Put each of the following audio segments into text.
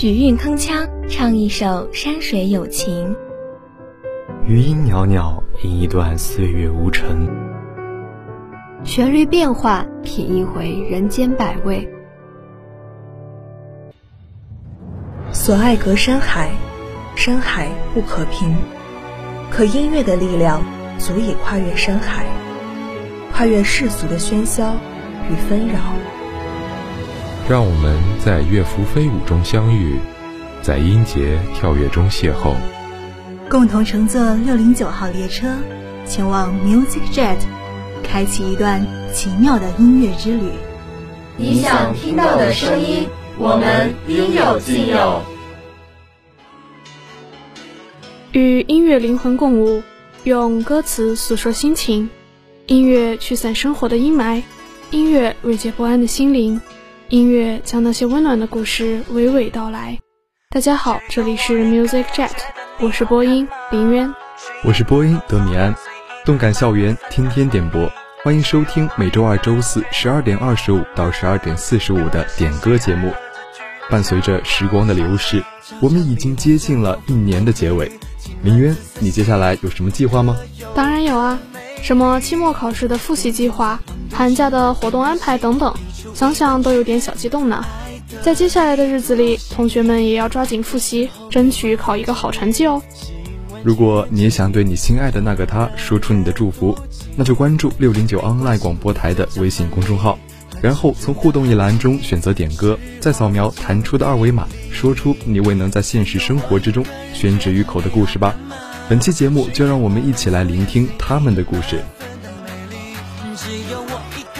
许韵铿锵唱一首山水有情，余音袅袅吟一段岁月无尘，旋律变化品一回人间百味。所爱隔山海，山海不可平，可音乐的力量足以跨越山海，跨越世俗的喧嚣与纷扰。让我们在乐符飞舞中相遇，在音节跳跃中邂逅，共同乘坐六零九号列车，前往 Music Jet，开启一段奇妙的音乐之旅。你想听到的声音，我们应有尽有。与音乐灵魂共舞，用歌词诉说心情，音乐驱散生活的阴霾，音乐慰藉不安的心灵。音乐将那些温暖的故事娓娓道来。大家好，这里是 Music Jet，我是播音林渊，我是播音德米安。动感校园，天天点播，欢迎收听每周二、周四十二点二十五到十二点四十五的点歌节目。伴随着时光的流逝，我们已经接近了一年的结尾。林渊，你接下来有什么计划吗？当然有啊，什么期末考试的复习计划，寒假的活动安排等等。想想都有点小激动呢。在接下来的日子里，同学们也要抓紧复习，争取考一个好成绩哦。如果你也想对你心爱的那个他说出你的祝福，那就关注六零九 online 广播台的微信公众号，然后从互动一栏中选择点歌，再扫描弹出的二维码，说出你未能在现实生活之中宣之于口的故事吧。本期节目就让我们一起来聆听他们的故事。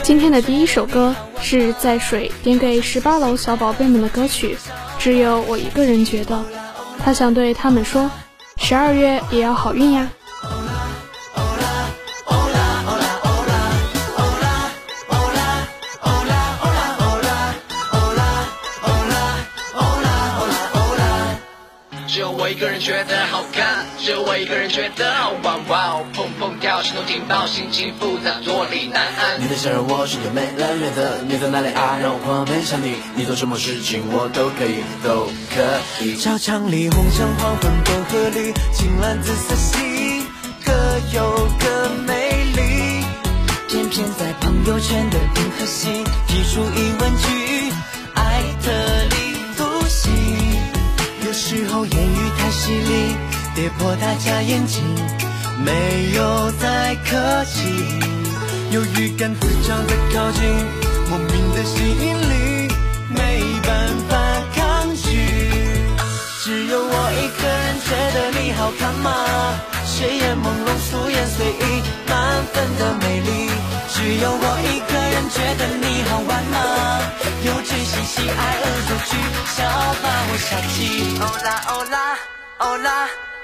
今天的第一首歌是在水点给十八楼小宝贝们的歌曲，只有我一个人觉得，他想对他们说，十二月也要好运呀。只有我一个人觉得好看，只有我一个人觉得好玩，哇哦，砰砰跳，心动劲爆，心情复杂，坐立难安。你的笑让我瞬间没了原则，你在哪里啊？让我狂奔向你，你做什么事情我都可以，都可以。小墙里，红墙黄昏都合理，青蓝紫色系，各有各美丽。偏偏在朋友圈的银河系，提出疑问句，爱特立独行。有时候言语太犀利，跌破大家眼睛，没有再客气。有预感自找的靠近，莫名的吸引力，没办法抗拒。只有我一个人觉得你好看吗？睡眼朦胧，素颜随意，满分的美丽。只有我一个人觉得你好玩吗？幼稚嬉戏，爱恶作剧，笑话我傻气。哦啦哦啦哦啦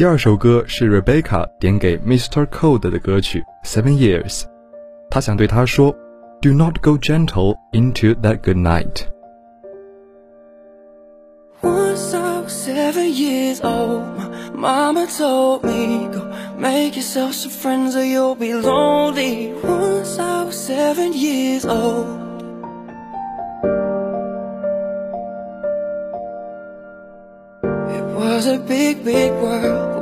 第二首歌是 Rebecca 点给 Mr. Cold 的歌曲《Seven Years》，他想对他说：“Do not go gentle into that good night。” Once I was seven years old, my mama told me, Go make yourself some friends or you'll be lonely. Once I was seven years old. It was a big, big world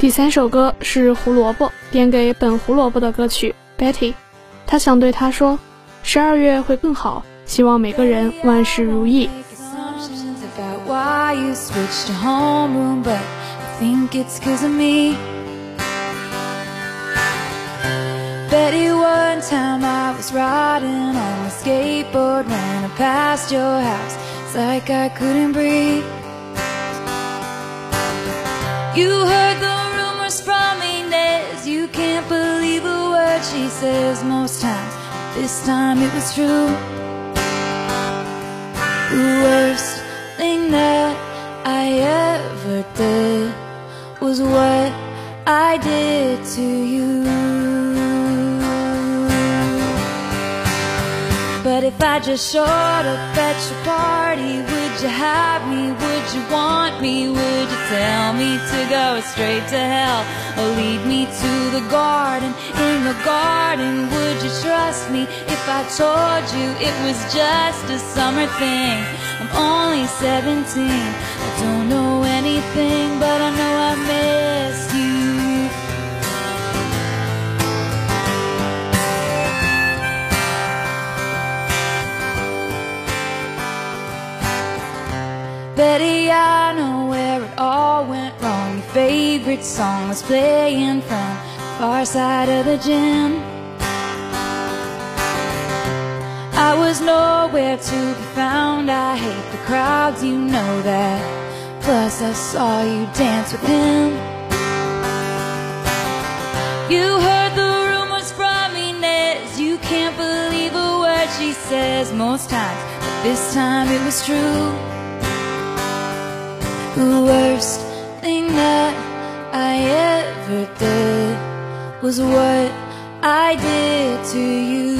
第三首歌是胡萝卜点给本胡萝卜的歌曲 Betty，他想对他说，十二月会更好，希望每个人万事如意。Betty, one time I was riding on a skateboard when I passed your house. It's like I couldn't breathe. You heard She says most times. This time it was true. The worst thing that I ever did was what I did to you. But if I just showed up at your party, would you have me? Would you want me? Would you tell me to go straight to hell? Or lead me to the garden? In the garden, would you trust me if I told you it was just a summer thing? I'm only 17, I don't know anything, Betty, I know where it all went wrong. Your favorite song was playing from the far side of the gym. I was nowhere to be found. I hate the crowds, you know that. Plus, I saw you dance with him. You heard the rumors from Inez. You can't believe a word she says most times, but this time it was true. The worst thing that I ever did was what I did to you.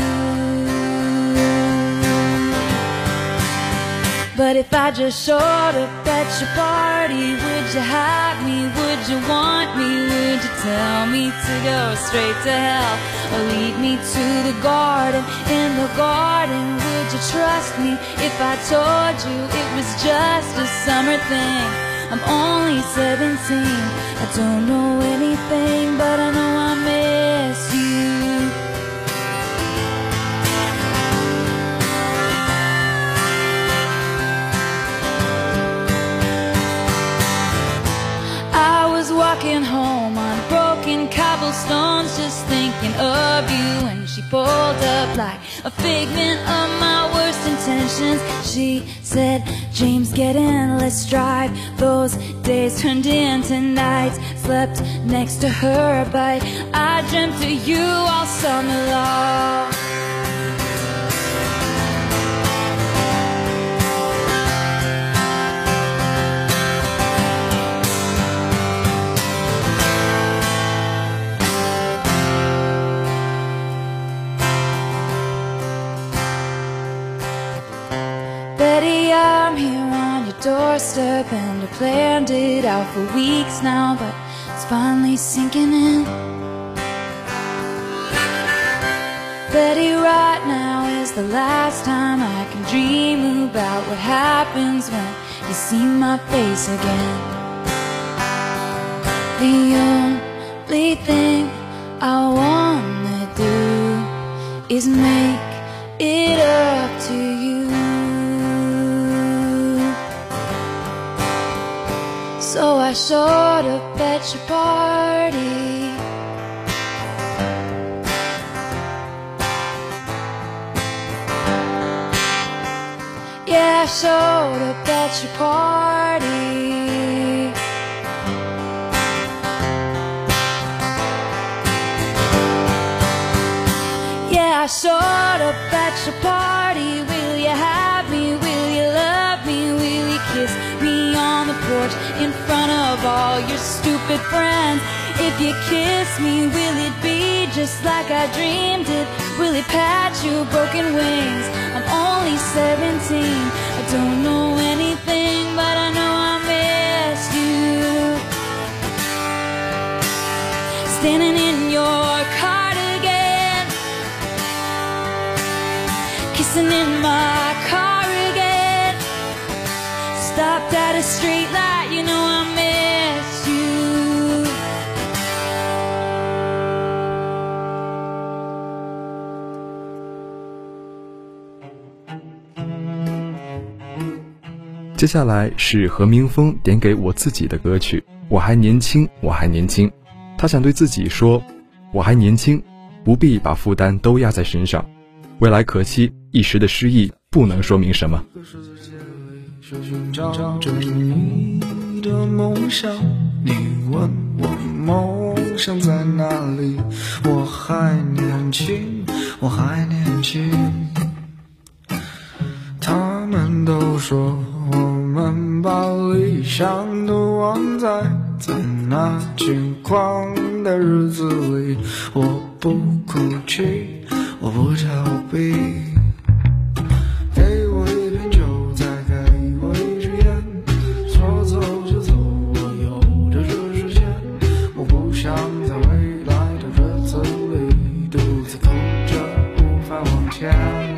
But if I just showed up at your party, would you have me? Would you want me? Would you tell me to go straight to hell? Or lead me to the garden? In the garden, you trust me if I told you it was just a summer thing? I'm only 17, I don't know anything, but I know I miss you. I was walking home on broken cobblestones, just thinking of you when she pulled up like a figment of my intentions. She said, James, get in, let's drive. Those days turned into nights. Slept next to her, but I dreamt of you all summer long. For weeks now, but it's finally sinking in. Betty, right now is the last time I can dream about what happens when you see my face again. The only thing I wanna do is make it up to you. I showed up at your party. Yeah, I showed up at your party. Yeah, I showed up at your party. In front of all your stupid friends? If you kiss me, will it be just like I dreamed it? Will it patch your broken wings? I'm only 17. I don't know anything, but I know I miss you. Standing in your cardigan, kissing in my car again. Stopped at a street 接下来是何明峰点给我自己的歌曲《我还年轻，我还年轻》，他想对自己说：“我还年轻，不必把负担都压在身上，未来可期，一时的失意不能说明什么。”你，问我梦想在哪里？我还年轻，我还年轻。他们都说把理想都忘在在那轻狂的日子里。我不哭泣，我不逃避。给我一瓶酒，再给我一支烟，说走就走，我有的是时间。我不想在未来的日子里独自哭着无法往前。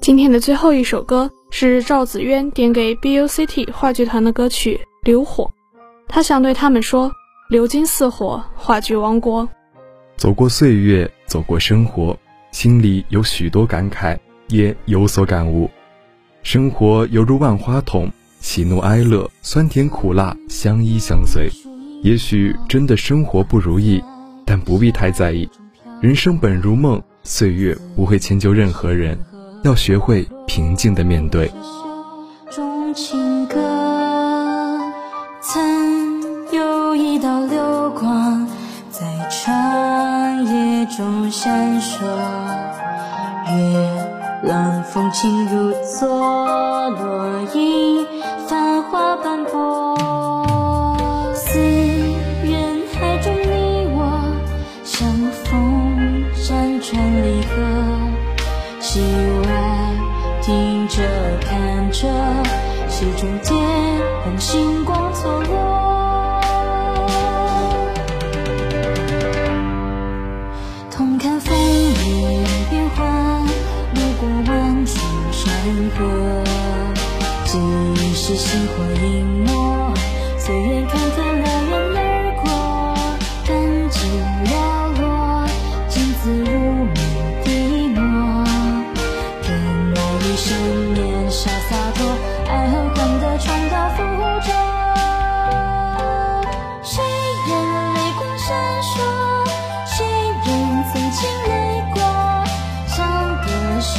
今天的最后一首歌是赵子渊点给 BUCT 话剧团的歌曲《流火》，他想对他们说：“流金似火，话剧王国。”走过岁月，走过生活，心里有许多感慨，也有所感悟。生活犹如万花筒，喜怒哀乐，酸甜苦辣，相依相随。也许真的生活不如意，但不必太在意。人生本如梦，岁月不会迁就任何人。要学会平静的面对。种情歌，曾有一道流光在长夜中闪烁，月朗风轻如错落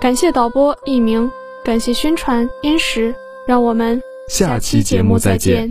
感谢导播一名，感谢宣传殷实，让我们下期节目再见。